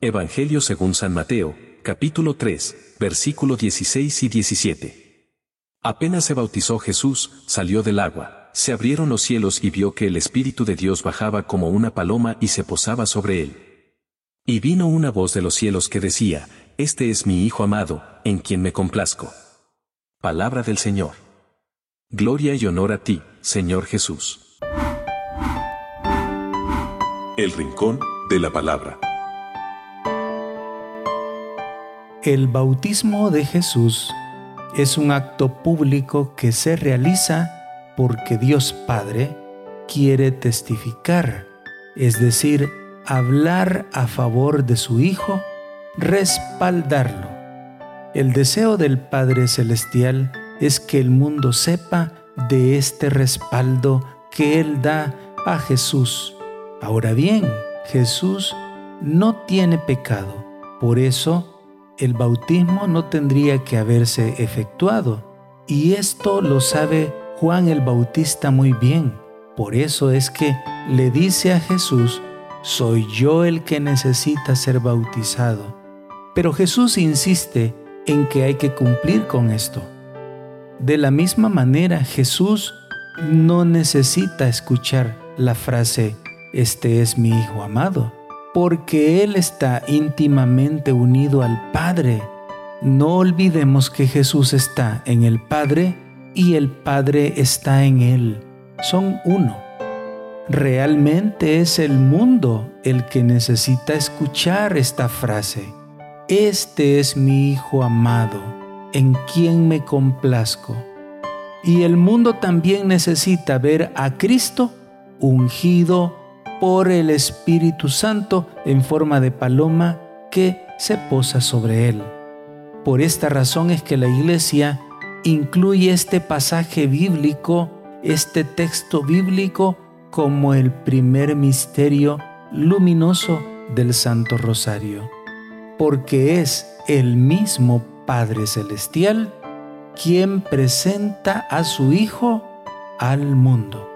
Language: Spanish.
Evangelio según San Mateo, capítulo 3, versículo 16 y 17. Apenas se bautizó Jesús, salió del agua, se abrieron los cielos y vio que el Espíritu de Dios bajaba como una paloma y se posaba sobre él. Y vino una voz de los cielos que decía, Este es mi Hijo amado, en quien me complazco. Palabra del Señor. Gloria y honor a ti, Señor Jesús. El Rincón de la Palabra. El bautismo de Jesús es un acto público que se realiza porque Dios Padre quiere testificar, es decir, hablar a favor de su Hijo, respaldarlo. El deseo del Padre Celestial es que el mundo sepa de este respaldo que Él da a Jesús. Ahora bien, Jesús no tiene pecado, por eso el bautismo no tendría que haberse efectuado. Y esto lo sabe Juan el Bautista muy bien. Por eso es que le dice a Jesús, soy yo el que necesita ser bautizado. Pero Jesús insiste en que hay que cumplir con esto. De la misma manera, Jesús no necesita escuchar la frase, este es mi Hijo amado porque Él está íntimamente unido al Padre. No olvidemos que Jesús está en el Padre y el Padre está en Él. Son uno. Realmente es el mundo el que necesita escuchar esta frase. Este es mi Hijo amado, en quien me complazco. Y el mundo también necesita ver a Cristo ungido por el Espíritu Santo en forma de paloma que se posa sobre él. Por esta razón es que la iglesia incluye este pasaje bíblico, este texto bíblico, como el primer misterio luminoso del Santo Rosario, porque es el mismo Padre Celestial quien presenta a su Hijo al mundo.